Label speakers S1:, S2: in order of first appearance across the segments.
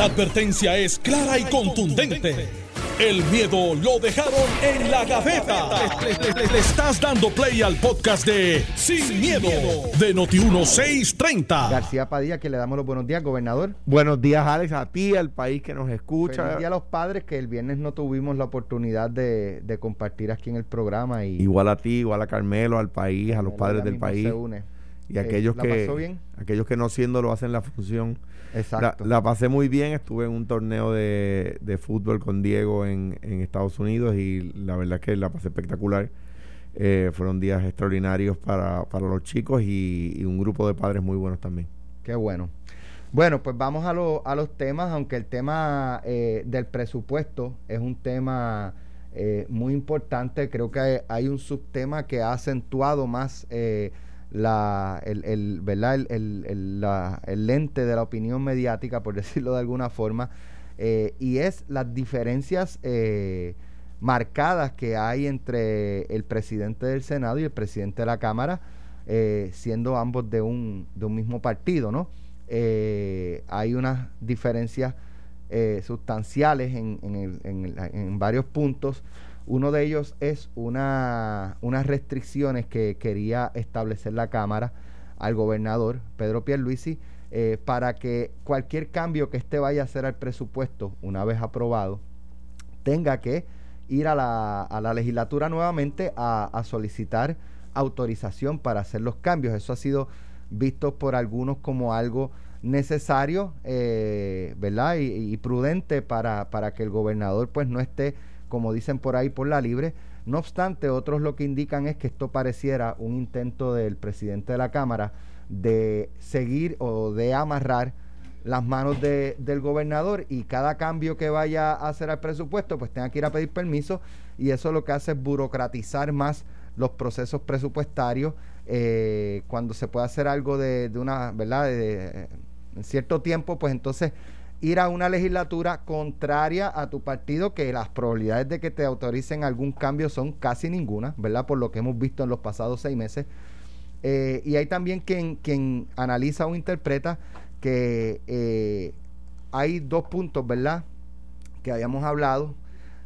S1: La advertencia es clara y contundente. El miedo lo dejaron en la gaveta. Le, le estás dando play al podcast de Sin, miedo, de Noti1630.
S2: García Padilla, que le damos los buenos días, gobernador.
S3: Buenos días, Alex, a ti, al país que nos escucha.
S2: Feliz día a los padres, que el viernes no tuvimos la oportunidad de, de compartir aquí en el programa. Y
S3: Igual a ti, igual a Carmelo, al país, a los padres del país.
S2: se une.
S3: Y
S2: Eh,
S3: aquellos
S2: ¿la
S3: que
S2: pasó bien?
S3: aquellos que no siendo lo hacen la función. La,
S2: Exacto.
S3: la pasé muy bien, estuve en un torneo de, de fútbol con Diego en, en Estados Unidos y la verdad es que la pasé espectacular. Eh, fueron días extraordinarios para, para los chicos y, y un grupo de padres muy buenos también.
S2: Qué bueno. Bueno, pues vamos a, lo- a los temas, aunque el tema eh, del presupuesto es un tema eh, muy importante, creo que hay, hay un subtema que ha acentuado más eh, la, el, el, ¿verdad? El, el- el- la- el lente de la opinión mediática, por decirlo de alguna forma, eh, y es las diferencias eh, marcadas que hay entre el presidente del Senado y el presidente de la Cámara, eh, siendo ambos de un, de un mismo partido, ¿no? Eh, hay unas diferencias sustanciales en, en en en varios puntos. Uno de ellos es una, unas restricciones que quería establecer la Cámara al gobernador Pedro Pierluisi eh, para que cualquier cambio que éste vaya a hacer al presupuesto una vez aprobado tenga que ir a la, a la legislatura nuevamente a, a solicitar autorización para hacer los cambios. Eso ha sido visto por algunos como algo necesario, eh, ¿verdad? Y, y prudente para, para que el gobernador pues no esté, como dicen por ahí, por la libre. No obstante, otros lo que indican es que esto pareciera un intento del presidente de la Cámara de seguir o de amarrar las manos de- del gobernador y cada cambio que vaya a hacer al presupuesto pues tenga que ir a pedir permiso y eso lo que hace es burocratizar más los procesos presupuestarios eh, cuando se puede hacer algo de, de una verdad de, en cierto tiempo pues entonces ir a una legislatura contraria a tu partido que las probabilidades de que te autoricen algún cambio son casi ninguna verdad por lo que hemos visto en los pasados seis meses eh, y hay también quien, quien analiza o interpreta que eh, hay dos puntos, ¿verdad? Que habíamos hablado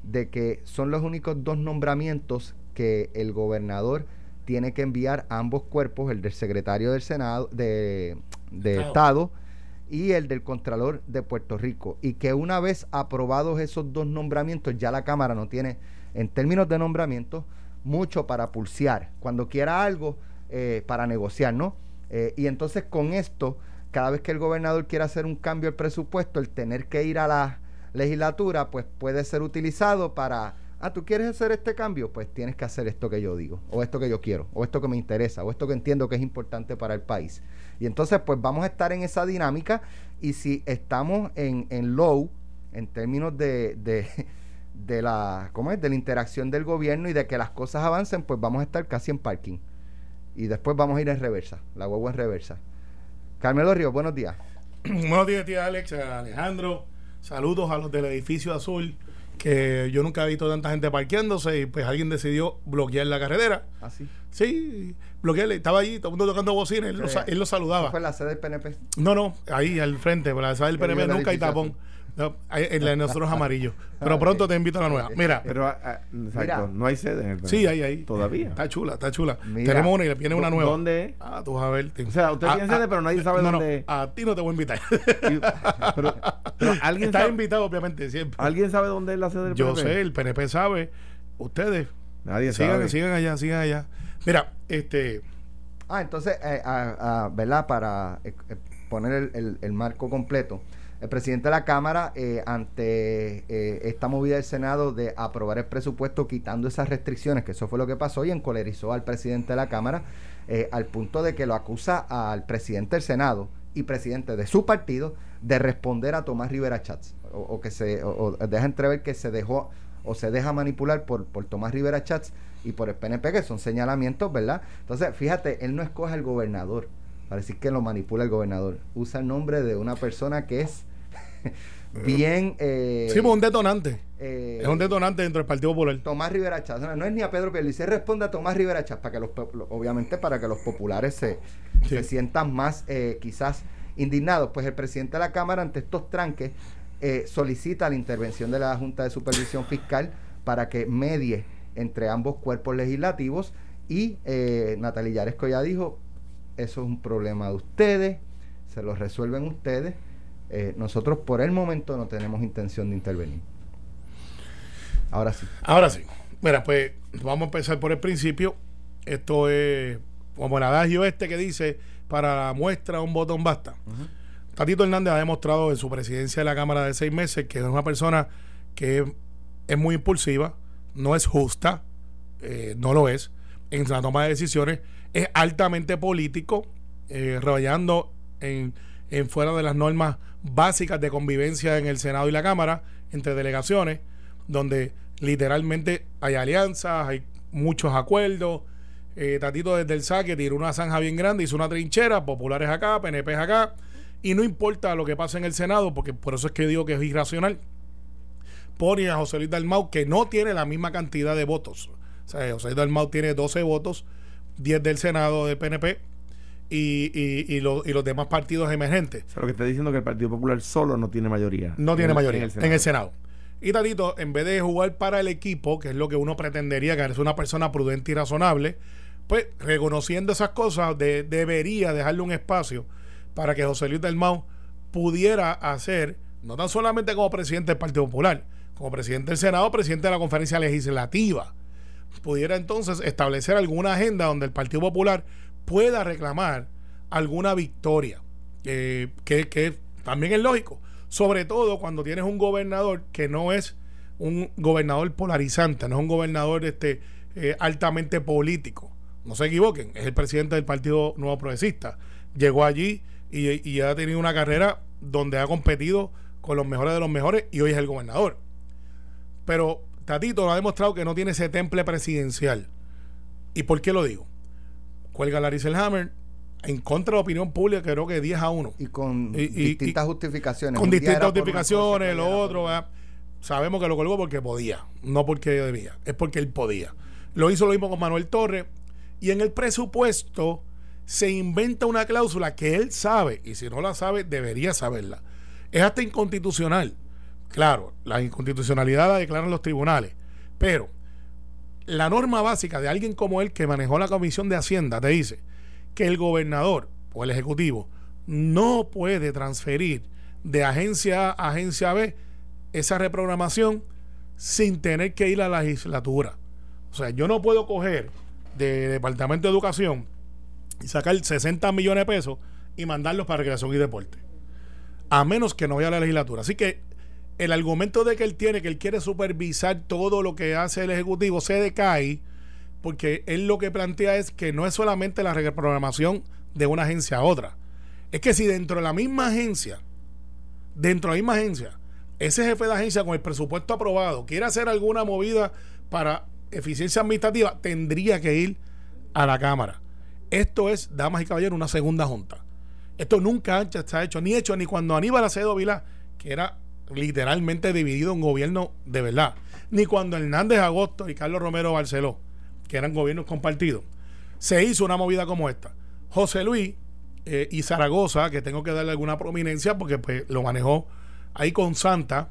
S2: de que son los únicos dos nombramientos que el gobernador tiene que enviar a ambos cuerpos, el del secretario del Senado, de, de
S4: Estado.
S2: Estado y el del Contralor de Puerto Rico. Y que una vez aprobados esos dos nombramientos, ya la Cámara no tiene, en términos de nombramientos, mucho para pulsear. Cuando quiera algo, eh, para negociar, ¿no? Eh, y entonces con esto, cada vez que el gobernador quiera hacer un cambio al presupuesto, el tener que ir a la legislatura, pues puede ser utilizado para, ah, tú quieres hacer este cambio, pues tienes que hacer esto que yo digo, o esto que yo quiero, o esto que me interesa, o esto que entiendo que es importante para el país. Y entonces, pues vamos a estar en esa dinámica y si estamos en, en low, en términos de, de, de la, ¿cómo es? de la interacción del gobierno y de que las cosas avancen, pues vamos a estar casi en parking. Y después vamos a ir en reversa, la huevo en reversa. Carmelo Ríos, buenos días.
S4: Buenos días, tía Alex, Alejandro. Saludos a los del edificio azul, que yo nunca he visto tanta gente parqueándose y pues alguien decidió bloquear la carretera.
S2: Así.
S4: Sí, bloquearle. Estaba allí, todo el mundo tocando bocina, él, lo, sa- él lo saludaba.
S2: Fue la sede del PNP.
S4: No, no, ahí al frente, por la sala del PNP nunca hay tapón. No, en la de nosotros amarillo. Pero
S2: Ah,
S4: pronto te invito a la nueva. Mira,
S3: Pero ah, ah, exacto,
S2: Mira.
S3: no hay sede en el
S4: sí, ahí, ahí.
S3: Todavía.
S4: Está chula, está chula.
S2: Mira.
S4: Tenemos una y viene una
S3: ¿Dó-
S4: nueva.
S3: dónde es?
S4: Ah, tú vas a ver.
S3: O sea, usted tiene sede, pero nadie sabe
S4: no, no,
S3: dónde es.
S4: a ti no te voy a invitar.
S3: Y- pero, pero alguien
S4: Estás
S3: sabe,
S4: invitado, obviamente, siempre.
S3: ¿Alguien sabe dónde es la sede del
S4: Yo
S3: PNP?
S4: sé, el PNP sabe. Ustedes,
S3: Nadie
S4: sigan,
S3: sabe.
S4: sigan allá, sigan allá. Mira, este.
S2: Ah, entonces, eh, ah, ah, ¿verdad? Para eh, eh, poner el, el- el marco completo, el presidente de la Cámara, eh, ante eh, esta movida del Senado de aprobar el presupuesto quitando esas restricciones, que eso fue lo que pasó, y encolerizó al presidente de la Cámara eh, al punto de que lo acusa al presidente del Senado y presidente de su partido de responder a Tomás Rivera Chats, o, que se o deja entrever que se dejó o se deja manipular por, por Tomás Rivera Chats y por el PNP, que son señalamientos, ¿verdad? Entonces, fíjate, él no escoge al gobernador para decir que lo manipula el gobernador. Usa el nombre de una persona que es bien... Eh,
S4: sí, pues un detonante.
S2: eh,
S4: es un detonante dentro del Partido Popular.
S2: Tomás Rivera Chats. No, no es ni a Pedro Pierluisi, responde a Tomás Rivera Chats, para que los, obviamente para que los populares se,
S4: Sí.
S2: se sientan más eh, quizás indignados. Pues el presidente de la Cámara ante estos tranques eh, solicita la intervención de la Junta de Supervisión Fiscal para que medie entre ambos cuerpos legislativos y eh, Natalia Yaresco ya dijo, eso es un problema de ustedes, se lo resuelven ustedes, eh, nosotros por el momento no tenemos intención de intervenir. Ahora sí.
S4: Ahora sí. Mira, pues vamos a empezar por el principio. Esto es como el adagio este que dice, para la muestra un botón basta. Tatito Hernández ha demostrado en su presidencia de la Cámara de seis meses que es una persona que es muy impulsiva, no es justa, eh, no lo es, en la toma de decisiones, es altamente político, eh, rayando en, en fuera de las normas básicas de convivencia en el Senado y la Cámara, entre delegaciones, donde literalmente hay alianzas, hay muchos acuerdos. Eh, Tatito desde el saque tiró una zanja bien grande, hizo una trinchera, populares acá, PNP acá, y no importa lo que pase en el Senado, porque por eso es que digo que es irracional. Pone a José Luis Dalmau, que no tiene la misma cantidad de votos. O sea, José Luis Dalmau tiene 12 votos, 10 del Senado del PNP y, y, y, y los demás partidos emergentes.
S3: O sea, lo que está diciendo es que el Partido Popular solo no tiene mayoría.
S4: No tiene
S3: en-
S4: mayoría
S3: en el Senado.
S4: en el Senado. Y Tatito, en vez de jugar para el equipo, que es lo que uno pretendería, que es una persona prudente y razonable, pues reconociendo esas cosas, de- debería dejarle un espacio para que José Luis Dalmau pudiera hacer, no tan solamente como presidente del Partido Popular, como presidente del Senado, presidente de la conferencia legislativa, pudiera entonces establecer alguna agenda donde el Partido Popular pueda reclamar alguna victoria, eh, que, que también es lógico, sobre todo cuando tienes un gobernador que no es un gobernador polarizante, no es un gobernador este, eh, altamente político. No se equivoquen, es el presidente del Partido Nuevo Progresista. Llegó allí y, y ha tenido una carrera donde ha competido con los mejores de los mejores y hoy es el gobernador. Pero Tatito ha demostrado que no tiene ese temple presidencial. ¿Y por qué lo digo? Cuelga Larry Selhammer en contra de la opinión pública, creo que 10 a 1.
S2: Y con
S4: Y-
S2: distintas
S4: y-
S2: justificaciones.
S4: Con distintas justificaciones, lo
S2: otro.
S4: Sabemos que lo colgó porque podía, no porque debía, es porque él podía. Lo hizo lo mismo con Manuel Torres. Y en el presupuesto se inventa una cláusula que él sabe, y si no la sabe, debería saberla. Es hasta inconstitucional. Claro, la inconstitucionalidad la declaran los tribunales, pero la norma básica de alguien como él que manejó la Comisión de Hacienda te dice que el gobernador o el ejecutivo no puede transferir de agencia A a agencia B esa reprogramación sin tener que ir a la legislatura. O sea, yo no puedo coger de Departamento de Educación y sacar 60 millones de pesos y mandarlos para recreación y deporte. A menos que no vaya a la legislatura. Así que el argumento de que él tiene, que él quiere supervisar todo lo que hace el Ejecutivo, se decae porque él lo que plantea es que no es solamente la reprogramación de una agencia a otra. Es que si dentro de la misma agencia, dentro de la misma agencia, ese jefe de agencia con el presupuesto aprobado quiere hacer alguna movida para eficiencia administrativa, tendría que ir a la Cámara. Esto es, damas y caballeros, una segunda junta. Esto nunca antes ha hecho, ni hecho, ni cuando Aníbal Acevedo Vilá, que era literalmente dividido en gobierno de verdad, ni cuando Hernández Agosto y Carlos Romero Barceló, que eran gobiernos compartidos, se hizo una movida como esta. José Luis eh, y Zaragoza, que tengo que darle alguna prominencia porque pues, lo manejó ahí con Santa,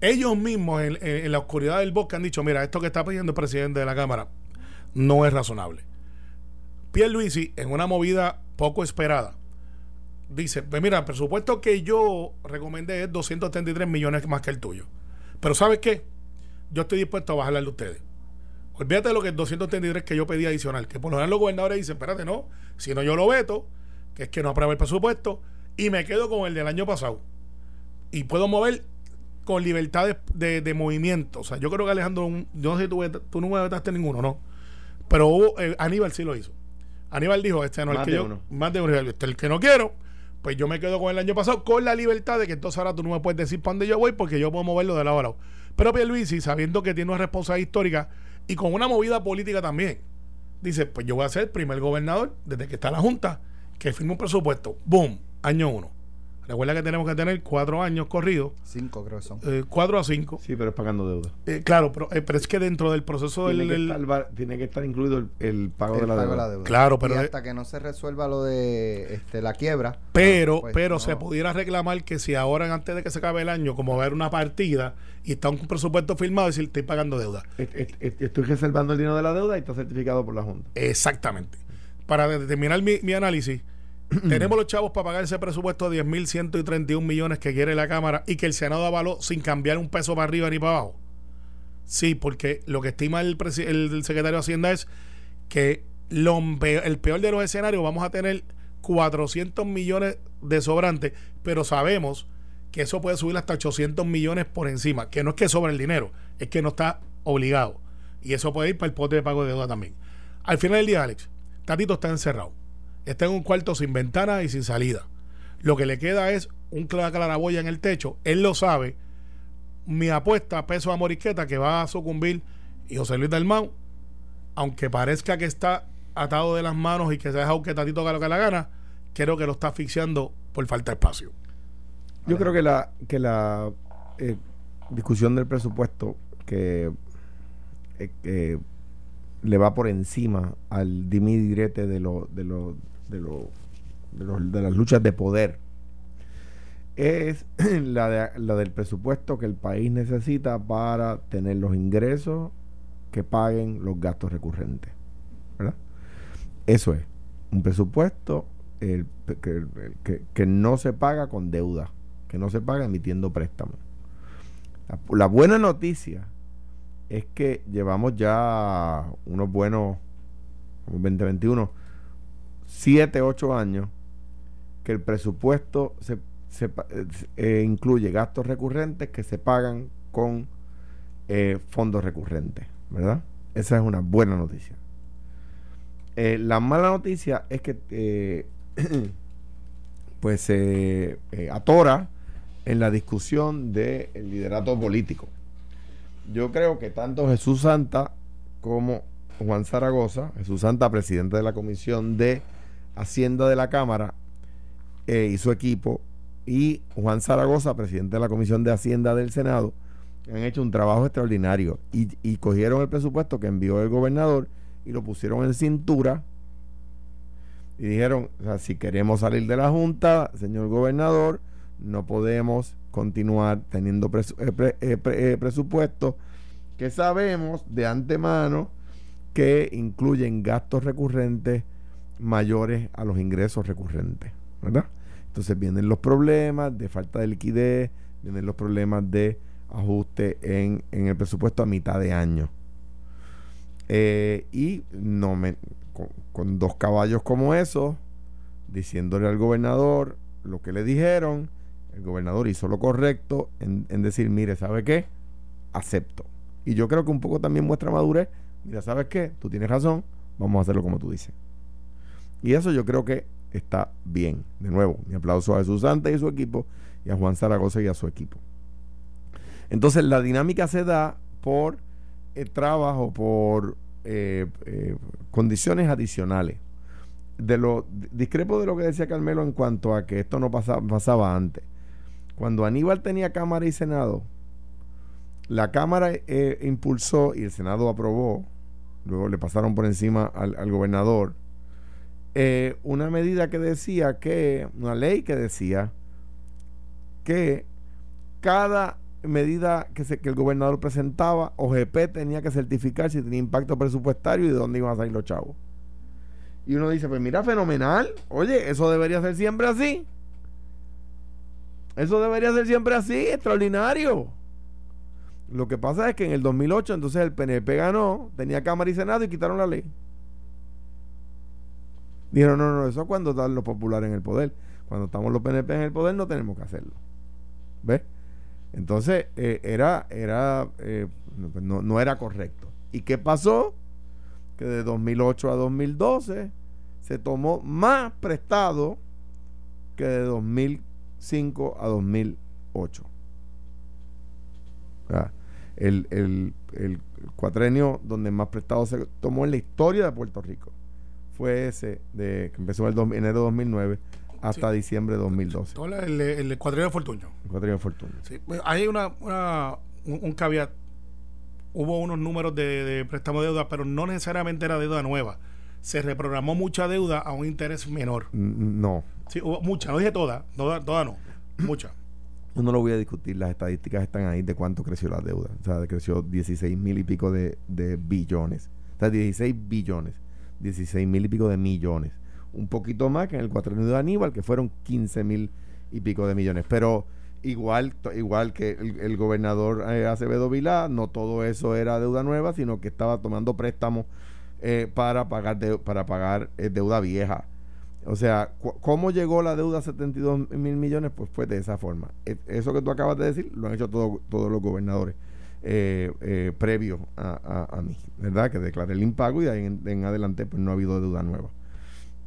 S4: ellos mismos en, en- en la oscuridad del bosque han dicho, mira, esto que está pidiendo el presidente de la Cámara no es razonable. Pierre Luisi, en una movida poco esperada, dice, pues mira, el presupuesto que yo recomendé es 233 millones más que el tuyo. Pero ¿sabes qué? Yo estoy dispuesto a bajarle de ustedes. Olvídate de lo que es 233 que yo pedí adicional, que por lo general los gobernadores dicen, espérate, no, si no yo lo veto, que es que no aprueba el presupuesto, y me quedo con el del año pasado. Y puedo mover con libertad de, de- de movimiento. O sea, yo creo que Alejandro, yo no sé si tú, tú no me vetaste ninguno, ¿no? Pero hubo, eh, Aníbal sí lo hizo. Aníbal dijo, este no es el que
S3: de
S4: yo,
S3: uno.
S4: más de uno, este es el que no quiero, pues yo me quedo con el año pasado con la libertad de que entonces ahora tú no me puedes decir para dónde yo voy porque yo puedo moverlo de lado a lado. Pero Pierluisi, sabiendo que tiene una responsabilidad histórica y con una movida política también, dice, pues yo voy a ser el primer gobernador desde que está la Junta que firme un presupuesto. ¡Boom! Año uno. Recuerda que tenemos que tener cuatro años corridos.
S2: Cinco creo que son.
S4: Eh, cuatro a cinco.
S3: Sí, pero es pagando deuda.
S4: Eh, claro, pero, eh, pero, es que dentro del proceso
S3: tiene
S4: del...
S3: Que estar, tiene que estar incluido el, el pago, el de, la pago de, la deuda.
S4: Claro, pero...
S2: Y hasta que no se resuelva lo de este, la quiebra.
S4: Pero, pues, pero no. se pudiera reclamar que si ahora, antes de que se acabe el año, como va a haber una partida y está un presupuesto firmado, decir, estoy pagando deuda.
S3: Estoy reservando el dinero de la deuda y está certificado por la Junta.
S4: Exactamente. Para determinar mi, mi análisis tenemos los chavos para pagar ese presupuesto de 10.131 millones que quiere la Cámara y que el Senado avaló sin cambiar un peso para arriba ni para abajo. Sí, porque lo que estima el, secretario de Hacienda es que el peor de los escenarios vamos a tener 400 millones de sobrantes, pero sabemos que eso puede subir hasta 800 millones por encima, que no es que sobre el dinero, es que no está obligado. Y eso puede ir para el pote de pago de deuda también. Al final del día, Alex, Tatito está encerrado está en un cuarto sin ventana y sin salida. Lo que le queda es un claraboya en el techo. Él lo sabe. Mi apuesta, peso a Moriqueta, que va a sucumbir, y José Luis Dalmau, aunque parezca que está atado de las manos y que se ha dejado que Tatito haga lo que la gana, creo que lo está asfixiando por falta de espacio.
S3: Yo creo que la, que la eh, discusión del presupuesto que eh, le va por encima al dimi direte de lo, de lo de, lo, de, las luchas de poder es la, de, la del presupuesto que el país necesita para tener los ingresos que paguen los gastos recurrentes. ¿verdad? Eso es, un presupuesto el, que, que, que, no se paga con deuda, que no se paga emitiendo préstamos. La, la buena noticia es que llevamos ya unos buenos, 2021, 7, 8 años que el presupuesto se, se eh, incluye gastos recurrentes que se pagan con eh, fondos recurrentes, ¿verdad? Esa es una buena noticia. Eh, la mala noticia es que pues se atora en la discusión del liderato político. Yo creo que tanto Jesús Santa como Juan Zaragoza, Jesús Santa, presidente de la Comisión de Hacienda de la Cámara eh, y su equipo, y Juan Zaragoza, presidente de la Comisión de Hacienda del Senado, han hecho un trabajo extraordinario. Y, cogieron el presupuesto que envió el gobernador y lo pusieron en cintura y dijeron, si queremos salir de la Junta, señor gobernador, no podemos continuar teniendo eh, eh, presupuestos que sabemos de antemano que incluyen gastos recurrentes mayores a los ingresos recurrentes, ¿verdad? Entonces vienen los problemas de falta de liquidez, vienen los problemas de ajuste en, en el presupuesto a mitad de año. Eh, y no me, con, dos caballos como esos, diciéndole al gobernador lo que le dijeron, el gobernador hizo lo correcto en, en decir, mire, ¿sabe qué? Acepto. Y yo creo que un poco también muestra madurez, mira, ¿sabes qué? Tú tienes razón, vamos a hacerlo como tú dices. Y eso yo creo que está bien. De nuevo, mi aplauso a Jesús Santa y su equipo y a Juan Zaragoza y a su equipo. Entonces la dinámica se da por el trabajo, por eh, eh, condiciones adicionales. De lo, discrepo de lo que decía Carmelo en cuanto a que esto no pasaba, pasaba antes. Cuando Aníbal tenía Cámara y Senado, la Cámara eh, impulsó y el Senado aprobó, luego le pasaron por encima al, al gobernador, eh, una medida que decía que, una ley que decía que cada medida que, se, que el gobernador presentaba, OGP tenía que certificar si tenía impacto presupuestario y de dónde iban a salir los chavos. Y uno dice, pues mira, fenomenal. Oye, eso debería ser siempre así. Eso debería ser siempre así, extraordinario. Lo que pasa es que en el 2008 entonces el PNP ganó, tenía Cámara y Senado y quitaron la ley. Dijeron, no, no, eso es cuando están los populares en el poder. Cuando estamos los PNP en el poder no tenemos que hacerlo. ¿Ves? Entonces, eh, era, era, eh, pues no, no, era correcto. ¿Y qué pasó? Que de 2008 a 2012 se tomó más prestado que de 2005 a 2008. el, el, el cuatrenio donde más prestado se tomó en la historia de Puerto Rico fue ese de que empezó el enero de 2009 hasta diciembre de 2012.
S4: Todo el, el, cuadrillo de Fortuño.
S3: El cuadrillo de Fortuño.
S4: Sí, pues, hay una, una un, un caveat. Hubo unos números de, de préstamo de deuda, pero no necesariamente era deuda nueva. Se reprogramó mucha deuda a un interés menor.
S3: N- No,
S4: Sí, hubo mucha, no dije toda, toda, toda no, mucha.
S3: yo no lo voy a discutir, las estadísticas están ahí de cuánto creció la deuda. O sea, creció 16 mil y pico de, de billones. O sea, 16 billones, 16 mil y pico de millones. Un poquito más que en el cuatrenio de Aníbal, que fueron 15 mil y pico de millones. Pero igual, igual que el, gobernador eh, Acevedo Vilá, no todo eso era deuda nueva, sino que estaba tomando préstamos eh, para pagar, para pagar eh, deuda vieja. O sea, ¿cómo llegó la deuda a 72 mil millones? Pues fue de esa forma. E- Eso que tú acabas de decir lo han hecho todo- todos los gobernadores eh, eh, previo a, mí, ¿verdad? Que declaré el impago y de ahí en, adelante pues no ha habido deuda nueva.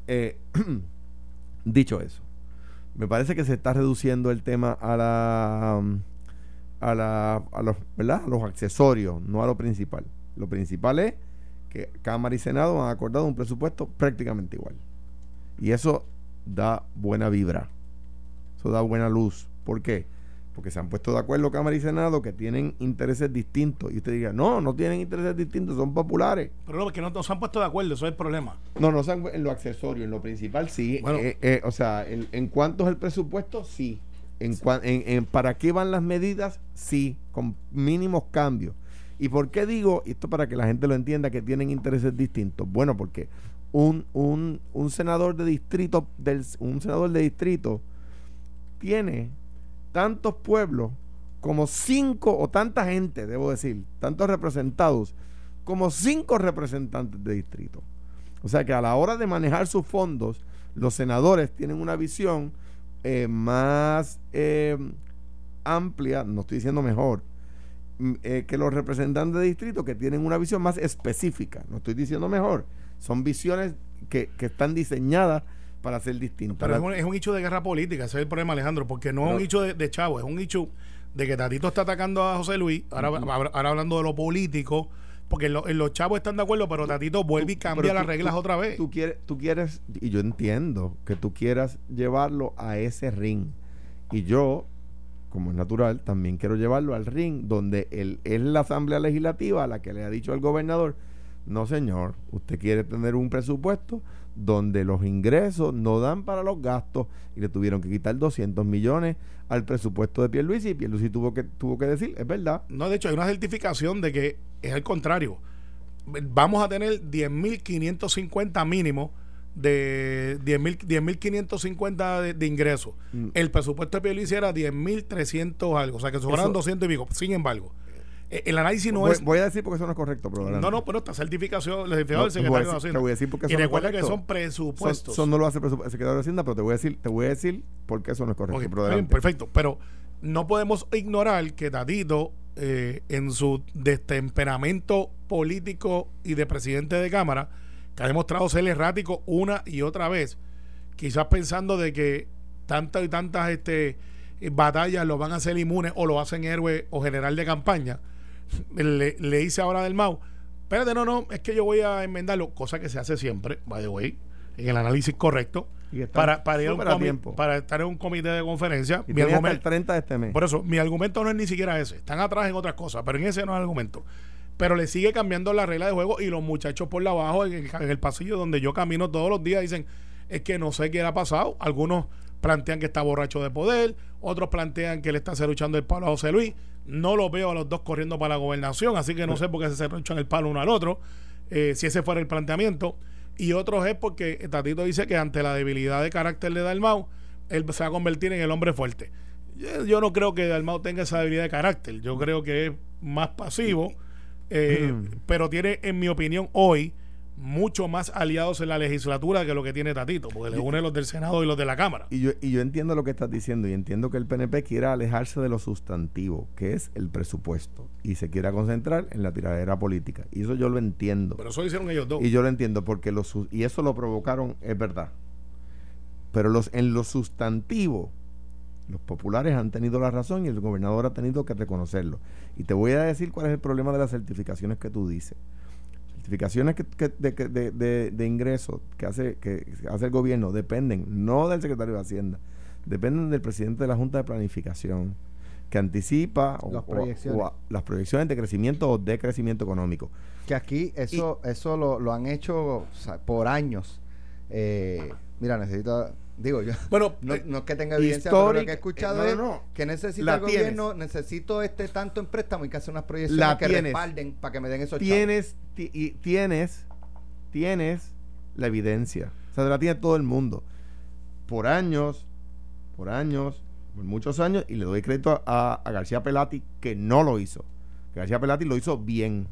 S3: Eh, dicho eso, me parece que se está reduciendo el tema a la a la a los, ¿verdad? a los accesorios, no a lo principal. Lo principal es que Cámara y Senado han acordado un presupuesto prácticamente igual. Y eso da buena vibra. Eso da buena luz. ¿Por qué? Porque se han puesto de acuerdo Cámara y Senado que tienen intereses distintos. Y usted diga, no, no tienen intereses distintos, son populares.
S4: Pero no, que no, no se han puesto de acuerdo, eso es el problema.
S3: No, no son en lo accesorio, en lo principal sí.
S4: Bueno.
S3: Eh, eh, o sea, en, en cuánto es el presupuesto, sí. En, cuan- en, en para qué van las medidas, sí, con mínimos cambios. ¿Y por qué digo, esto para que la gente lo entienda, que tienen intereses distintos? Bueno, porque un, un, un senador de distrito, del, un senador de distrito tiene tantos pueblos como cinco, o tanta gente, debo decir, tantos representados, como cinco representantes de distrito. O sea que a la hora de manejar sus fondos, los senadores tienen una visión eh, más eh, amplia, no estoy diciendo mejor, mm, eh, que los representantes de distrito que tienen una visión más específica, no estoy diciendo mejor, son visiones que, que están diseñadas para ser distintas.
S4: Pero es un, es un hecho de guerra política, ese es el problema, Alejandro, porque no es un hecho de, de chavo, es un hecho de que Tatito está atacando a José Luis, ahora, ahora- ahora hablando de lo político, porque lo- en los chavos están de acuerdo, pero Tatito vuelve y cambia las reglas
S3: tú-
S4: otra vez.
S3: Tú quieres, tú quieres, y yo entiendo que tú quieras llevarlo a ese ring. Y yo, como es natural, también quiero llevarlo al ring donde el, es la Asamblea Legislativa la que le ha dicho al gobernador, no señor, usted quiere tener un presupuesto donde los ingresos no dan para los gastos y le tuvieron que quitar 200 millones al presupuesto de Pierluisi y Pierluisi tuvo que, tuvo que decir, es verdad,
S4: No, de hecho, hay una certificación de que es al contrario. Vamos a tener 10.550 mínimo de 10.000 10.550 de, de ingresos.
S3: Mm.
S4: El presupuesto de Pierluisi era 10.300 algo, o sea que sobraron
S3: Eso-
S4: 200 y pico. Sin embargo, el análisis no
S3: voy,
S4: es...
S3: voy a decir porque eso no es correcto, pero.
S4: No, no, pero esta certificación, la certificado
S3: No, voy a
S4: secretario de
S3: te voy a decir porque
S4: y
S3: eso no es
S4: recuerda que son presupuestos.
S3: Eso no lo hace el el secretario de Hacienda, pero te voy a decir, te voy a decir por qué eso no es correcto.
S4: Ok,
S3: pero
S4: está bien, perfecto. Pero no podemos ignorar que Tatito, eh, en su destemperamento político y de presidente de Cámara, que ha demostrado ser errático una y otra vez, quizás pensando de que tantas y tantas este, eh, batallas lo van a hacer inmunes o lo hacen héroe o general de campaña, le, le dice ahora del Mau, espérate, no, no, es que yo voy a enmendarlo, cosa que se hace siempre, by the way, en el análisis correcto,
S3: Y
S4: para, para, ir a un
S3: súper a
S4: comi-
S3: tiempo.
S4: para estar en un comité de conferencia.
S3: Y
S4: mi
S3: tiene hasta el 30 de este mes.
S4: por eso, mi argumento no es ni siquiera ese. Están atrás en otras cosas, pero en ese no es el argumento. Pero le sigue cambiando la regla de juego y los muchachos por la abajo en el, en el pasillo donde yo camino todos los días dicen, es que no sé qué le ha pasado. Algunos plantean que está borracho de poder, otros plantean que le está cerruchando el palo a José Luis. No lo veo a los dos corriendo para la gobernación, así que no sé por qué se cerruchan el palo uno al otro, eh, si ese fuera el planteamiento. Y otros es porque Tatito dice que ante la debilidad de carácter de Dalmau, él se va a convertir en el hombre fuerte. Yo, yo no creo que Dalmau tenga esa debilidad de carácter. Yo creo que es más pasivo, eh, pero tiene, en mi opinión, hoy mucho más aliados en la legislatura que lo que tiene Tatito, porque le une los del Senado y los de la Cámara.
S3: Y yo, y yo entiendo lo que estás diciendo y entiendo que el PNP quiera alejarse de lo sustantivo, que es el presupuesto, y se quiera concentrar en la tiradera política. Y eso yo lo entiendo.
S4: Pero eso lo hicieron ellos dos.
S3: Y yo lo entiendo porque los y eso lo provocaron, es verdad. Pero los en lo sustantivo, los populares han tenido la razón y el gobernador ha tenido que reconocerlo. Y te voy a decir cuál es el problema de las certificaciones que tú dices. Certificaciones que, que- de, que- de, de- de ingresos que hace, que hace el gobierno dependen no del secretario de Hacienda, dependen del presidente de la Junta de Planificación, que anticipa o-
S2: Las proyecciones.
S3: o a- las proyecciones de crecimiento o de crecimiento económico.
S2: Que aquí eso, eso lo, lo han hecho sea, por años. Eh, mira, necesito, digo yo,
S4: Bueno,
S2: no,
S4: eh,
S2: no es que tenga evidencia, pero lo que he escuchado
S3: eh,
S2: es
S3: no, no,
S2: que necesita
S3: la
S2: el gobierno, necesito este tanto en préstamo y que hacer unas proyecciones
S3: La
S2: que
S3: tienes.
S2: respalden para que me den esos
S3: tienes, ti- y tienes, tienes la evidencia. O sea, la tiene todo el mundo. Por años, por años, por muchos años, y le doy crédito a, a García Pelati que no lo hizo. García Pelati lo hizo bien.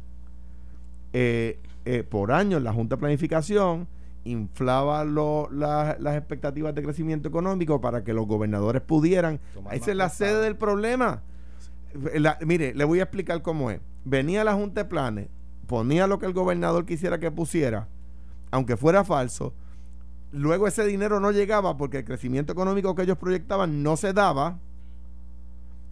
S3: Eh, eh, por años la Junta de Planificación inflaba lo- la- las expectativas de crecimiento económico para que los gobernadores pudieran.
S2: Tomar
S3: Esa es la sede del problema. La- mire, le voy a explicar cómo es. Venía la Junta de Planes, ponía lo que el gobernador quisiera que pusiera, aunque fuera falso. Luego ese dinero no llegaba porque el crecimiento económico que ellos proyectaban no se daba.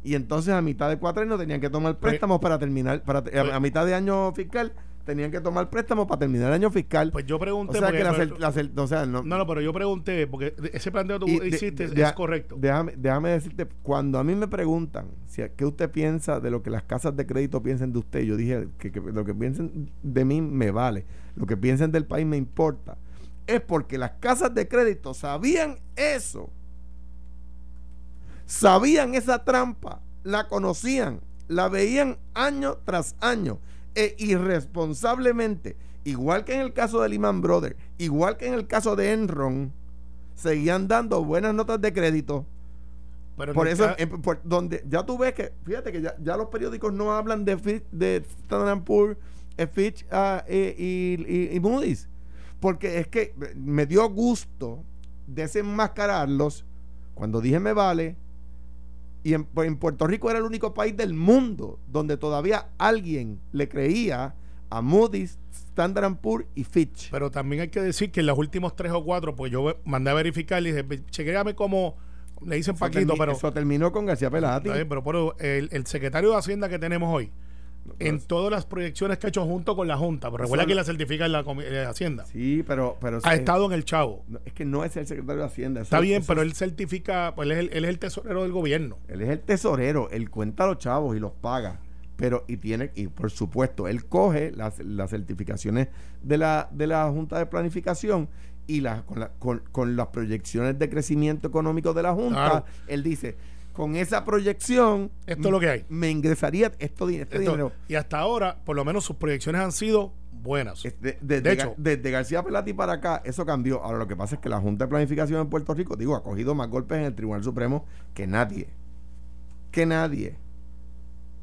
S3: Y entonces a mitad de cuatrenio tenían que tomar
S4: Pues-
S3: préstamos para terminar, para, a, a mitad de año fiscal tenían que tomar préstamos para terminar el año fiscal.
S4: pues yo
S3: o
S4: pregunté.
S3: sea
S4: porque-
S3: que la,
S4: pero-
S3: la o sea, no,
S4: no, no, pero yo pregunté, porque ese planteo que tú
S3: de-
S4: hiciste
S3: de-
S4: es correcto.
S3: Déjame, déjame decirte, cuando a mí me preguntan si, qué usted piensa de lo que las casas de crédito piensan de usted, yo dije que, que lo que piensen de mí me vale, lo que piensen del país me importa. Es porque las casas de crédito sabían eso, sabían esa trampa, la conocían, la veían año tras año e irresponsablemente, igual que en el caso de Lehman Brothers, igual que en el caso de Enron, seguían dando buenas notas de crédito.
S4: pero
S3: Por eso, eh, por donde ya tú ves que, fíjate que ya, ya los periódicos no hablan de, Fitch- de Standard Poor's, eh, Fitch ah, eh, y, y- y Moody's. Porque es que me dio gusto desenmascararlos cuando dije me vale. Y en, pues, en Puerto Rico era el único país del mundo donde todavía alguien le creía a Moody's, Standard Poor's y Fitch.
S4: Pero también hay que decir que en los últimos tres o cuatro, pues yo mandé a verificar y dije, chequeame como le dicen Paquito, pero,
S3: eso terminó con García Pelati.
S4: pero, pero el, el secretario de Hacienda que tenemos hoy, en todas las proyecciones que ha hecho junto con la Junta, pero recuerda que la certifica en la eh, Hacienda,
S3: Sí, pero, pero
S4: ha
S3: es-
S4: estado en el chavo.
S3: no, es que no es el secretario de Hacienda.
S4: Está bien,
S3: eso
S4: pero él certifica, pues él es el, él es el tesorero del gobierno.
S3: él es el tesorero, él cuenta a los chavos y los paga. Pero, y tiene, y por supuesto, él coge las, las certificaciones de la, de la Junta de Planificación y con, la- con, con las proyecciones de crecimiento económico de la Junta,
S4: Claro.
S3: él dice, con esa proyección,
S4: Esto es lo que hay.
S3: me ingresaría esto, este
S4: Esto-
S3: dinero.
S4: y hasta ahora, por lo menos sus proyecciones han sido buenas.
S3: Desde,
S4: De hecho-
S3: desde García Pelati para acá, eso cambió. Ahora lo que pasa es que la Junta de Planificación en Puerto Rico, digo, ha cogido más golpes en el Tribunal Supremo que nadie. Que nadie.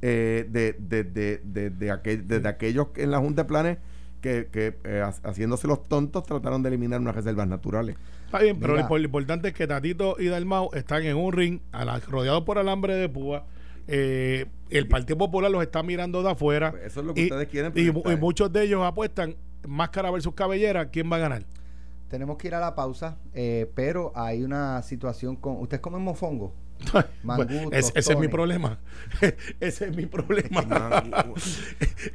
S3: Eh, de, de, de, de, de aquel- desde aquellos en la Junta de Planes que, que eh, ha- haciéndose los tontos trataron de eliminar unas reservas naturales.
S4: Está bien, pero lo, lo importante es que Tatito y Dalmau están en un ring a la- rodeados por alambre de púa. Eh, el Partido Popular los está mirando de afuera.
S3: Pues eso es lo que
S4: y,
S3: ustedes quieren
S4: y muchos de ellos apuestan máscara versus cabellera. ¿Quién va a ganar?
S2: Tenemos que ir a la pausa, eh, pero hay una situación con... ¿Ustedes comen mofongo? Mangú,
S4: ese, ese es mi problema. ese es mi problema.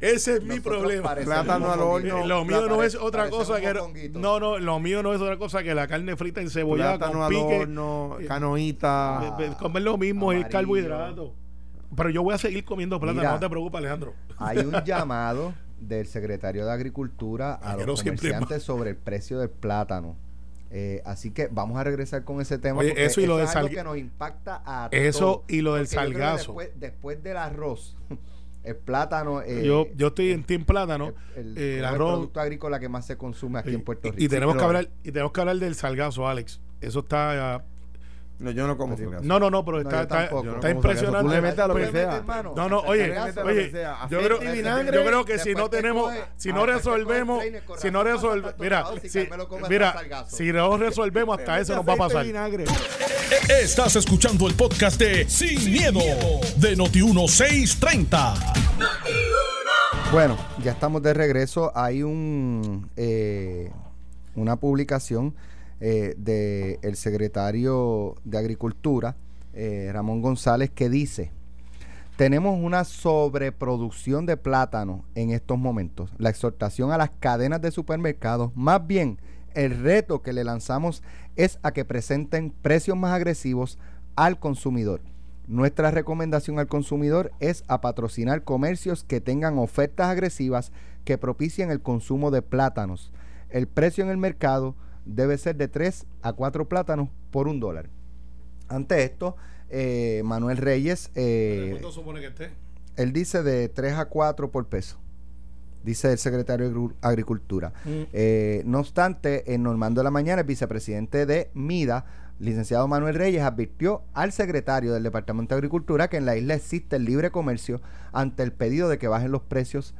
S4: Ese es mi problema.
S3: Plátano al horno.
S4: lo mío no es otra cosa que no no lo mío no es otra cosa que la carne frita en cebolla
S3: Plátano
S4: con
S3: al
S4: pique
S3: horno,
S4: eh,
S3: canoita.
S4: Be- be- comer lo mismo es carbohidrato. Pero yo voy a seguir comiendo plátano,
S2: Mira.
S4: no te preocupes, Alejandro.
S2: Hay un llamado del secretario de Agricultura a los comerciantes sobre el precio del plátano. Eh, así que vamos a regresar con ese tema.
S4: Oye,
S2: porque
S4: eso y lo
S2: es
S4: del
S2: algo
S4: sal-
S2: que nos impacta a
S4: Eso
S2: todos.
S4: y lo del salgazo.
S2: Después, después del arroz, el plátano. eh,
S4: yo, yo estoy en Team Plátano.
S2: el, el-
S4: eh, el
S2: el
S4: arroz.
S2: producto agrícola que más se consume aquí
S4: y,
S2: en Puerto Rico.
S4: y tenemos que hablar y tenemos que hablar del salgazo, Alex. Eso está
S3: No, yo no como
S2: Pero-
S3: salgazo.
S4: no, no, no, pero está, está, impresionante.
S3: Tú le metes a lo que
S4: Pues,
S3: sea.
S2: hermano.
S4: No, no, oye, oye, yo creo, yo creo que si no
S2: te
S4: tenemos,
S2: coge-
S4: si no resolvemos, si no resolvemos, mira,
S2: si
S4: mira, si no resolvemos hasta eso nos va a pasar.
S3: vinagre.
S1: Estás escuchando el podcast de Sin, miedo, de Noti1630.
S2: Bueno, ya estamos de regreso. Hay un eh, una publicación eh, del secretario de Agricultura, eh, Ramón González, que dice, tenemos una sobreproducción de plátano en estos momentos. La exhortación a las cadenas de supermercados, más bien el reto que le lanzamos es a que presenten precios más agresivos al consumidor. Nuestra recomendación al consumidor es a patrocinar comercios que tengan ofertas agresivas que propicien el consumo de plátanos. El precio en el mercado debe ser de 3 a 4 plátanos por un dólar. Ante esto, eh, Manuel Reyes. Eh, ¿Cuánto supone que esté? Él dice de 3 a 4 por peso. Dice el secretario de Agricultura. Mm. Eh, no obstante, en Normando de la Mañana, el vicepresidente de MIDA, licenciado Manuel Reyes, advirtió al secretario del Departamento de Agricultura que en la isla existe el libre comercio ante el pedido de que bajen los precios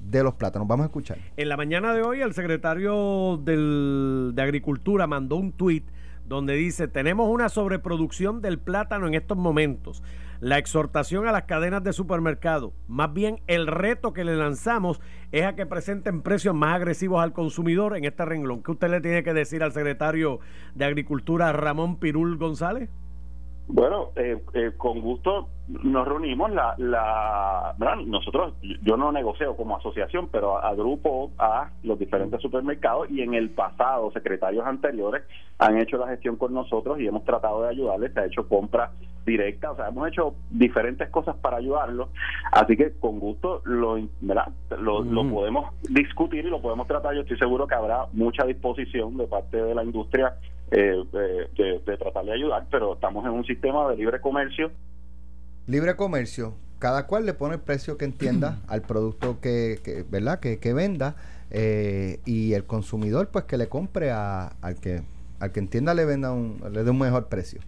S2: de los plátanos. Vamos a escuchar.
S5: En la mañana de hoy, el secretario de Agricultura mandó un tuit donde dice, tenemos una sobreproducción del plátano en estos momentos. La exhortación a las cadenas de supermercado, más bien el reto que le lanzamos es a que presenten precios más agresivos al consumidor en este renglón. ¿Qué usted le tiene que decir al secretario de Agricultura, Ramón Pirul González?
S6: Bueno, eh, eh, con gusto nos reunimos. La, la, Nosotros, yo no negocio como asociación, pero agrupo a los diferentes supermercados y en el pasado secretarios anteriores han hecho la gestión con nosotros y hemos tratado de ayudarles. Se ha hecho compra directa, o sea, hemos hecho diferentes cosas para ayudarlos. Así que con gusto lo, Lo, lo podemos discutir y lo podemos tratar. Yo estoy seguro que habrá mucha disposición de parte de la industria eh, de, tratar de ayudar, pero estamos en un sistema de libre comercio.
S2: Libre comercio, cada cual le pone el precio que entienda al producto que, ¿verdad? Que, venda eh, y el consumidor pues que le compre a, al que al que entienda le venda un, le dé un mejor precio.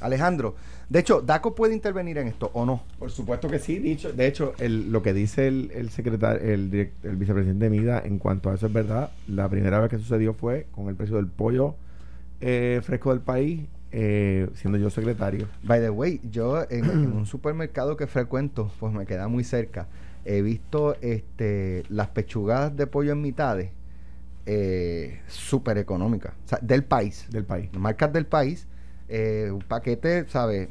S2: Alejandro, de hecho, ¿DACO puede intervenir en esto o no?
S3: Por supuesto que sí, dicho, de hecho, lo que dice el, secretario, el, el vicepresidente de MIDA en cuanto a eso es verdad. La primera vez que sucedió fue con el precio del pollo eh, fresco del país, eh, siendo yo secretario.
S2: By the way, yo en, un supermercado que frecuento, pues me queda muy cerca, he visto este las pechugadas de pollo en mitades eh, súper económicas, o sea, del país.
S3: Del país.
S2: Marcas del país, eh, un paquete, ¿sabes?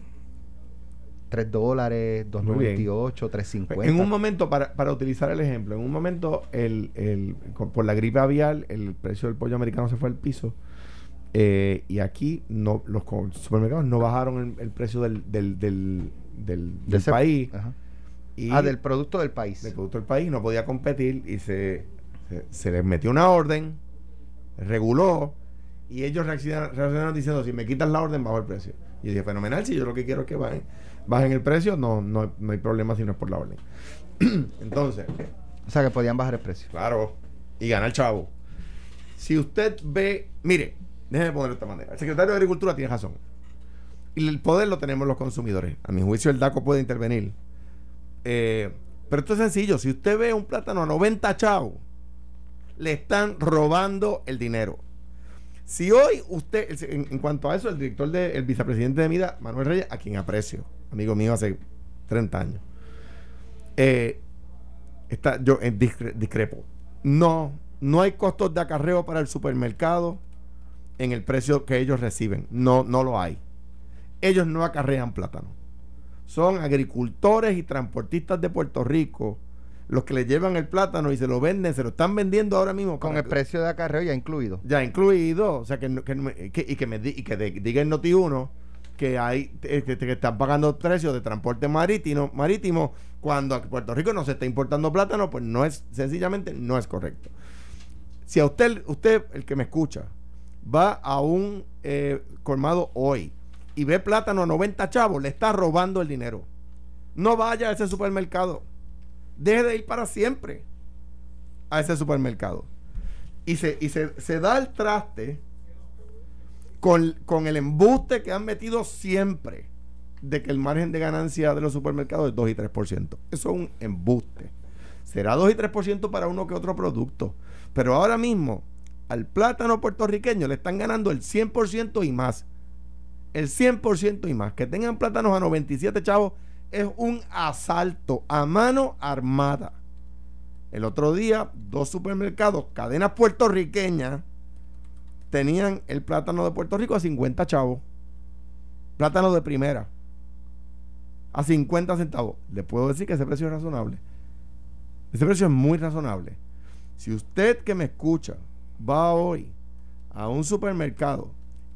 S2: 3 dólares, 2.98, 3.50.
S3: En un momento, para, para utilizar el ejemplo, en un momento, el, el, por la gripe aviar, el precio del pollo americano se fue al piso eh, y aquí no los supermercados no bajaron el, precio del, del, del, del, país.
S2: ah, del producto del país.
S3: Del producto del país, no podía competir y se, se, les metió una orden, reguló y ellos reaccionaron, diciendo, si me quitas la orden, bajo el precio. Y dije, fenomenal, si yo lo que quiero es que bajen, bajen el precio, no, no, no hay problema si no es por la orden. Entonces...
S2: O sea que podían bajar el precio.
S3: Claro. Y ganar chavo. Si usted ve, mire, Déjeme ponerlo de esta manera. El secretario de Agricultura tiene razón. Y el poder lo tenemos los consumidores. A mi juicio, el DACO puede intervenir. Eh, pero esto es sencillo. Si usted ve un plátano a 90 chavos, le están robando el dinero. Si hoy usted, en, cuanto a eso, el director, de, el vicepresidente de MIDA, Manuel Reyes, a quien aprecio, amigo mío hace 30 años, eh, está, yo en discrepo. No, no hay costos de acarreo para el supermercado en el precio que ellos reciben. No, no lo hay. Ellos no acarrean plátano. Son agricultores y transportistas de Puerto Rico los que le llevan el plátano y se lo venden, se lo están vendiendo ahora mismo.
S2: Con el precio de acarreo ya incluido.
S3: Ya incluido. O sea, que, y que me y que diga el Noti1 que hay eh, que, están pagando precios de transporte marítimo, marítimo cuando a Puerto Rico no se está importando plátano, pues no es, sencillamente no es correcto. Si a usted, usted, el que me escucha, va a un eh, colmado hoy y ve plátano a 90 chavos, le está robando el dinero. No vaya a ese supermercado. Deje de ir para siempre a ese supermercado. Y se, y se, da el traste con, con, el embuste que han metido siempre de que el margen de ganancia de los supermercados es 2 y 3%. Eso es un embuste. Será 2 y 3% para uno que otro producto. Pero ahora mismo al plátano puertorriqueño le están ganando el 100% y más. El 100% y más. Que tengan plátanos a 97 chavos es un asalto a mano armada. El otro día, dos supermercados, cadenas puertorriqueñas, tenían el plátano de Puerto Rico a 50 chavos. Plátano de primera. a 50 centavos. Le puedo decir que ese precio es razonable. Ese precio es muy razonable. Si usted que me escucha va hoy a un supermercado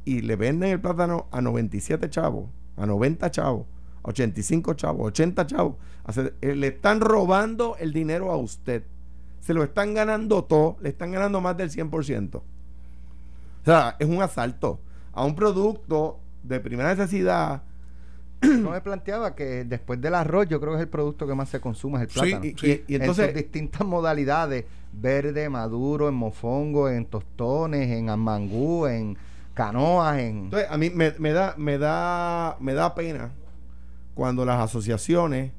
S3: y le venden el plátano a 97 chavos, a 90 chavos, a 85 chavos, 80 chavos, eh, le están robando el dinero a usted. Se lo están ganando todo, le están ganando más del 100%. O sea, es un asalto a un producto de primera necesidad
S2: no me planteaba que después del arroz, yo creo que es el producto que más se consume, es el plátano. y, entonces, en distintas modalidades, verde, maduro, en mofongo, en tostones, en amangú, en canoas, en...
S3: Entonces, a mí me, da, me, da, me da pena cuando las asociaciones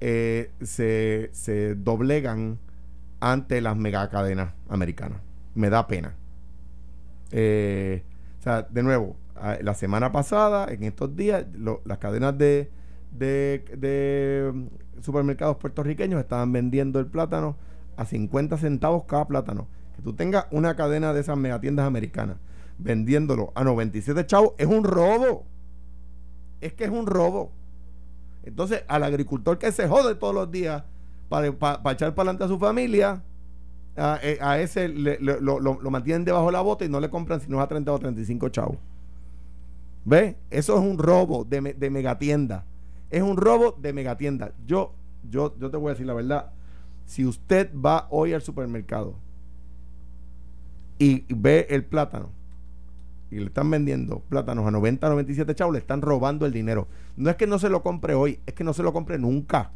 S3: eh, se, se doblegan ante las megacadenas americanas. Me da pena. Eh, o sea, de nuevo, la semana pasada, en estos días, las cadenas de, de, mm, supermercados puertorriqueños estaban vendiendo el plátano a 50 centavos cada plátano. Que tú tengas una cadena de esas megatiendas americanas vendiéndolo a 97 chavos es un robo. Es que es un robo. Entonces, al agricultor que se jode todos los días para, echar para adelante a su familia, a, eh, ese lo, lo, mantienen debajo de la bota y no le compran sino a 30 o 35 chavos. ¿Ve? Eso es un robo de, de megatienda. Es un robo de megatienda. Yo, yo, yo te voy a decir la verdad. Si usted va hoy al supermercado y ve el plátano y le están vendiendo plátanos a 90, 97 chavos, le están robando el dinero. No es que no se lo compre hoy, es que no se lo compre nunca.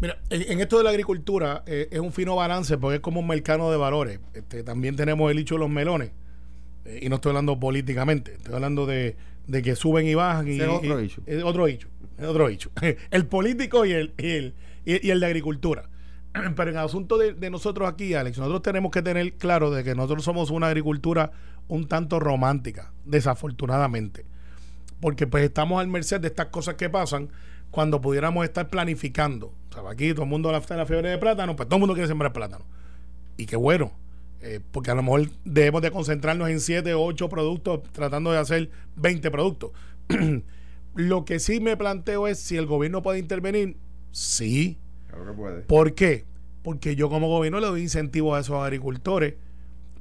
S4: Mira, en, esto de la agricultura eh, es un fino balance porque es como un mercado de valores. Este, también tenemos el hecho de los melones eh, y no estoy hablando políticamente, estoy hablando de, que suben y bajan. Y,
S3: es otro hecho.
S4: Es otro hecho. Es otro hecho. el político y el, y el, y, el de agricultura. Pero en el asunto de, nosotros aquí, Alex, nosotros tenemos que tener claro de que nosotros somos una agricultura un tanto romántica, desafortunadamente. Porque pues estamos al merced de estas cosas que pasan cuando pudiéramos estar planificando. Aquí todo el mundo la, la fiebre de plátano, pues todo el mundo quiere sembrar plátano. Y qué bueno, eh, porque a lo mejor debemos de concentrarnos en 7 o 8 productos tratando de hacer 20 productos. Lo que sí me planteo es si el gobierno puede intervenir. Sí.
S3: Claro que puede.
S4: ¿Por qué? Porque yo como gobierno le doy incentivos a esos agricultores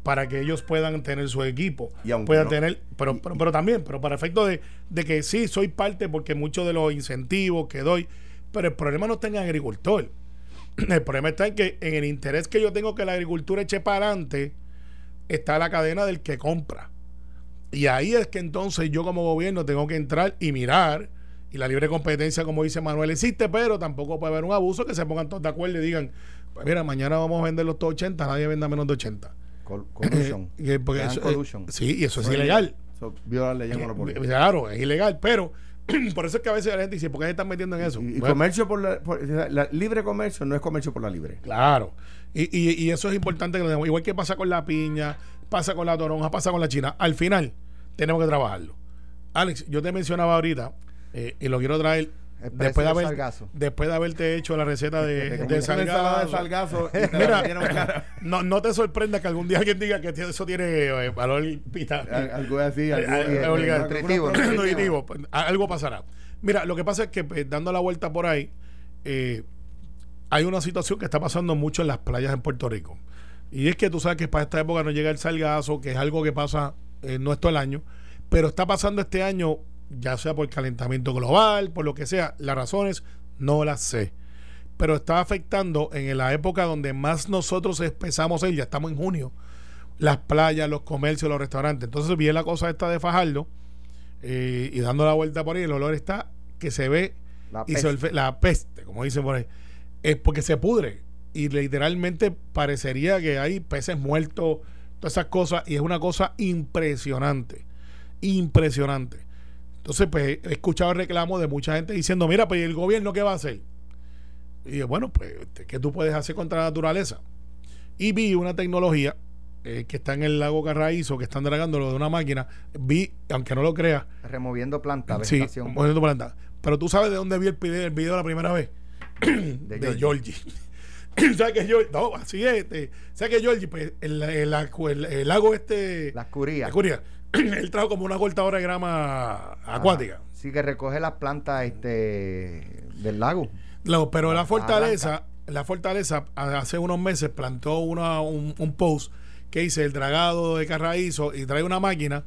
S4: para que ellos puedan tener su equipo. Y puedan tener, pero, pero, también, pero para efecto de, de, que sí, soy parte porque muchos de los incentivos que doy, pero el problema no está en el agricultor. El problema está en que en el interés que yo tengo que la agricultura eche para adelante, está la cadena del que compra. Y ahí es que entonces yo como gobierno tengo que entrar y mirar. Y la libre competencia, como dice Manuel, existe, pero tampoco puede haber un abuso que se pongan todos de acuerdo y digan, pues mira, mañana vamos a vender los 80, nadie venda menos de 80.
S2: Collusion.
S4: sí, y eso es ilegal.
S3: viola la ley
S4: eh, Claro, es ilegal, pero por eso es que a veces la gente dice, ¿por qué se están metiendo en eso?
S3: Y, comercio por la, libre comercio no es comercio por la libre.
S4: Claro. Y, eso es importante que lo Igual que pasa con la piña, pasa con la toronja, pasa con la china. Al final, tenemos que trabajarlo. Alex, yo te mencionaba ahorita, eh, y lo quiero traer después de, haber, después de haberte hecho la receta de, de,
S3: salgazo,
S4: mira, no, no te sorprenda que algún día alguien diga que eso tiene eh, valor
S3: algo así, algo,
S4: nutritivo. Pues, algo pasará. Mira, lo que pasa es que pues, dando la vuelta por ahí, eh, hay una situación que está pasando mucho en las playas en Puerto Rico. Y es que tú sabes que para esta época no llega el salgazo, que es algo que pasa eh, no es todo el año, pero está pasando este año ya sea por calentamiento global, por lo que sea, las razones no las sé. Pero está afectando en la época donde más nosotros empezamos a ir, ya estamos en junio, las playas, los comercios, los restaurantes. Entonces vi la cosa esta de Fajardo eh, y dando la vuelta por ahí, el olor está que se ve la y peste, la peste como dicen por ahí. Es porque se pudre y literalmente parecería que hay peces muertos, todas esas cosas, y es una cosa impresionante, impresionante. Entonces, pues he escuchado reclamos de mucha gente diciendo, mira, pues el gobierno qué va a hacer? Y bueno, pues, este, ¿qué tú puedes hacer contra la naturaleza? Y vi una tecnología eh, que está en el lago Carraízo, que están dragándolo de una máquina. Vi, aunque no lo creas.
S2: Removiendo plantas,
S4: sí, removiendo plantas. Pero tú sabes de dónde vi el, el video la primera vez. de, Georgie. ¿Sabes que Georgie? No, así es. Este, ¿Sabes que Georgie? Pues el, el, lago este.
S2: La Curía.
S4: La Curía él trajo como una cortadora de grama acuática.
S2: Sí, que recoge las plantas este, del lago.
S4: Lo- pero la
S2: Ah,
S4: fortaleza, la fortaleza hace unos meses plantó una, un, un post que dice el dragado de carraízo y trae una máquina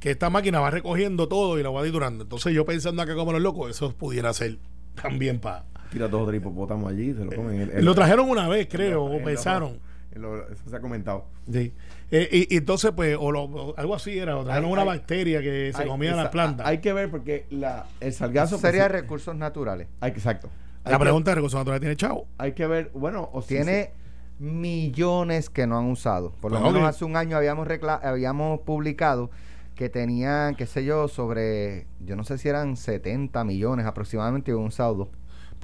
S4: que esta máquina va recogiendo todo y la va triturando. Entonces yo pensando acá como los locos, eso pudiera ser también para...
S3: Tira dos o tres hipopótamos allí, se lo comen. El- el-
S4: Lo trajeron una vez, creo,
S3: en
S4: o pensaron.
S3: en lo- eso se ha comentado.
S4: Sí. Eh, y, y entonces, pues, o, lo- o algo así era, o trajeron
S3: Hay-
S4: una
S3: hay-
S4: bacteria que se
S3: Hay-
S4: comía
S3: esa-
S4: las plantas.
S3: Hay que ver porque la, el salgazo.
S2: Sería
S3: pues,
S2: recursos naturales.
S3: hay, exacto. Hay
S4: la
S3: que-
S4: pregunta de recursos naturales tiene chavo.
S3: Hay que ver, bueno, o si
S2: Tiene millones que no han usado. Por lo
S4: Pues,
S2: menos hace un año habíamos recla- habíamos publicado que tenían, qué sé yo, sobre, yo no sé si eran 70 millones aproximadamente y un usado.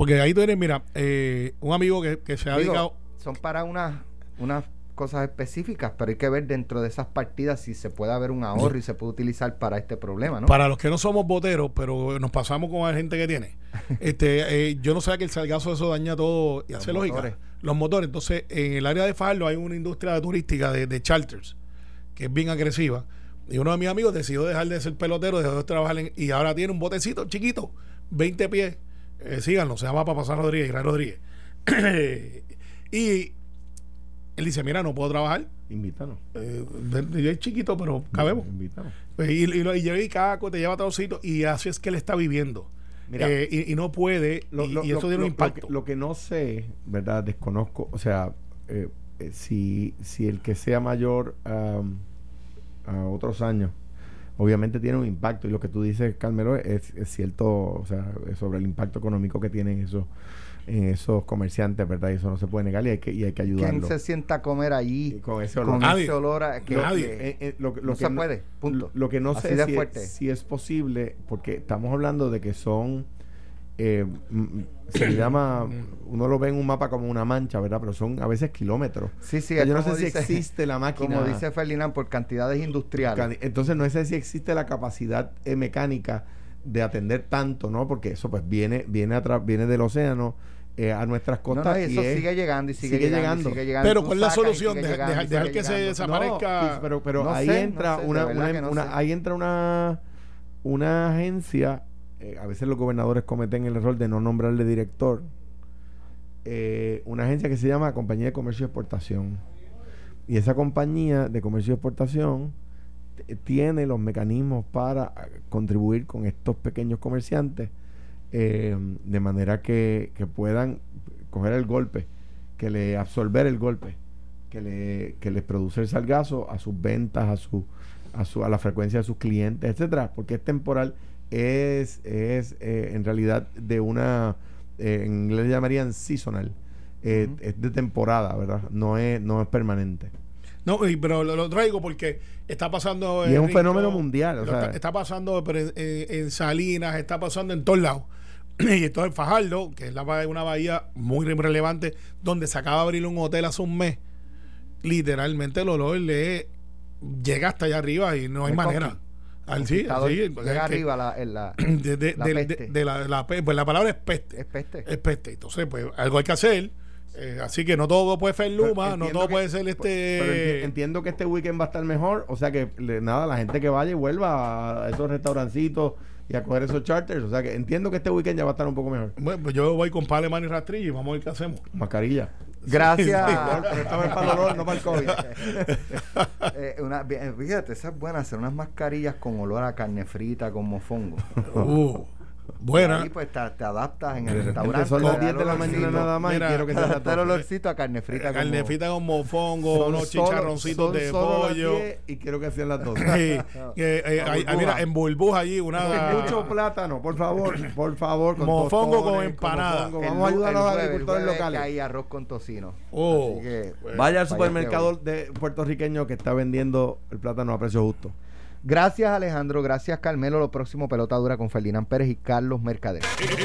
S4: Porque ahí tú eres, mira, eh, un amigo que, que se ha
S2: Digo,
S4: dedicado...
S2: son para unas unas cosas específicas, pero hay que ver dentro de esas partidas si se puede haber un ahorro y se puede utilizar para este problema, ¿no?
S4: Para los que no somos boteros, pero nos pasamos con la gente que tiene. este eh, Yo no sé que el salgazo de eso daña todo y hace lógica.
S2: motores.
S4: Los motores. Entonces, en el área de Fajardo hay una industria turística de, de charters que es bien agresiva. Y uno de mis amigos decidió dejar de ser pelotero, dejó de trabajar en, y ahora tiene un botecito chiquito, 20 pies. Eh, síganlo, se llama Papasar Rodríguez, Israel Rodríguez. y él dice, mira, no puedo trabajar.
S3: Invítanos.
S4: Eh, yo es chiquito, pero cabemos.
S3: Invítanos.
S4: Pues, y, y, lo- y y caco, te lleva a todos sitios y así es que él está viviendo.
S3: Mira,
S4: Eh, y, y no puede,
S3: Lo-
S4: y,
S3: lo-
S4: y eso tiene un impacto.
S3: Lo que, lo que no sé, ¿verdad? Desconozco, o sea, eh, eh, si, si el que sea mayor a otros años, obviamente tiene un impacto. Y lo que tú dices, Carmelo, es, es cierto, o sea, es sobre el impacto económico que tienen esos, en esos comerciantes, ¿verdad? Y eso no se puede negar y hay que, y hay que
S2: ¿Quién
S3: ayudarlos.
S2: se sienta a comer allí
S3: con ese olor.
S2: con
S4: Nadie.
S2: ese olor a- que,
S4: Nadie.
S2: que-
S3: Eh, eh, lo, que- lo
S2: no
S3: que
S2: se puede, punto.
S3: Lo, que no
S2: Así
S3: sé
S2: de
S3: si,
S2: fuerte.
S3: Es, si es posible, porque estamos hablando de que son, eh, se le llama, uno lo ve en un mapa como una mancha, ¿verdad? Pero son a veces kilómetros.
S2: Sí, sí,
S3: O sea,
S2: es
S3: yo no sé si existe la máquina.
S2: Como dice Ferdinand, por cantidades industriales.
S3: Entonces no sé si existe la capacidad eh, mecánica de atender tanto, ¿no? Porque eso pues viene, viene atrás, viene del océano eh, a nuestras costas.
S2: no, y
S3: y
S2: eso
S3: es-
S2: sigue llegando y sigue,
S3: sigue
S2: llegando,
S3: llegando.
S2: y sigue llegando.
S4: Pero ¿cuál es la solución?
S2: sigue
S4: Deja-
S2: llegando,
S4: dejar- que se desaparezca.
S3: No, pero pero
S2: No
S3: ahí
S2: sé,
S3: entra
S2: no sé,
S3: una, una- ahí entra una una agencia eh, a veces los gobernadores cometen el error de no nombrarle director eh, una agencia que se llama Compañía de Comercio y Exportación. Y esa compañía de comercio y exportación t- tiene los mecanismos para eh, contribuir con estos pequeños comerciantes eh, de manera que, que puedan coger el golpe, que le absorber el golpe, que le que les produce el salgazo a sus ventas, a su a su a la frecuencia de sus clientes, etcétera, porque es temporal, es es eh, en realidad de una eh, en inglés le llamarían seasonal, eh, es de temporada, ¿verdad? No es no es permanente.
S4: No, pero lo, lo traigo porque está pasando.
S3: Y es un
S4: Rico,
S3: fenómeno mundial, o
S4: lo
S3: sea.
S4: está, está pasando pero en, en- en Salinas, está pasando en todos lados. y esto es Fajardo, que es la, una bahía muy re- relevante, donde se acaba de abrir un hotel hace un mes. Literalmente el olor le llega hasta allá arriba y no hay manera. Al, sí,
S2: Conquistador,
S4: sí,
S2: llega
S4: es que-
S2: arriba la, en la,
S4: de, de-
S2: la
S4: de-
S2: peste.
S4: de la, la pues la palabra es peste.
S2: es peste.
S4: Es peste. Entonces, pues algo hay que hacer. Eh, así que no todo puede ser
S3: Pero
S4: Luma, no todo
S3: que-
S4: puede ser
S3: Pero enti-
S4: este.
S3: entiendo que este weekend va a estar mejor, o sea que nada, la gente que vaya y vuelva a esos restaurancitos y a coger esos charters, o sea que entiendo que este weekend ya va a estar un poco mejor.
S4: Bueno, pues yo voy con Paleman y Rastrillo y vamos a ver qué hacemos.
S3: Mascarilla.
S2: Gracias.
S3: Pero esta vez para el olor, no para el COVID.
S2: Eh, una- bien, fíjate, esa es buena, hacer unas mascarillas con olor a carne frita, con mofongo.
S4: Uh, buena.
S2: Ahí pues te, te adaptas en el restaurante.
S3: son las
S2: da
S3: 10 de la mañana nada más
S4: Mira,
S3: y quiero que
S2: Te
S3: las
S2: el
S3: 12.
S2: olorcito a carne frita.
S4: Carne frita con mofongo, unos
S3: solo-
S4: chicharroncitos
S3: son
S4: de pollo.
S3: 10 y quiero que sean las 12.
S4: Sí, que, eh,
S3: La
S4: hay- hay- mira, en burbuja allí, una.
S3: Mucho plátano, por favor, por favor. Con
S4: Mofongo con
S3: tostones,
S4: empanada.
S3: mofongo.
S2: El
S3: Vamos a ayudar a los agricultores locales.
S2: que hay arroz con tocino.
S4: Oh,
S2: Así que,
S4: pues,
S3: Vaya al supermercado de puertorriqueño que está vendiendo el plátano a precio justo.
S2: Gracias Alejandro, gracias Carmelo. Lo próximo pelota dura con Ferdinand Pérez y Carlos Mercader.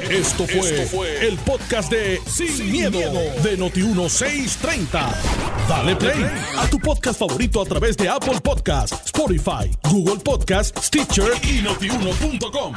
S1: Esto fue, el podcast de Sin, miedo, de Noti1630. Dale play a tu podcast favorito a través de Apple Podcasts, Spotify, Google Podcasts, Stitcher y notiuno.com.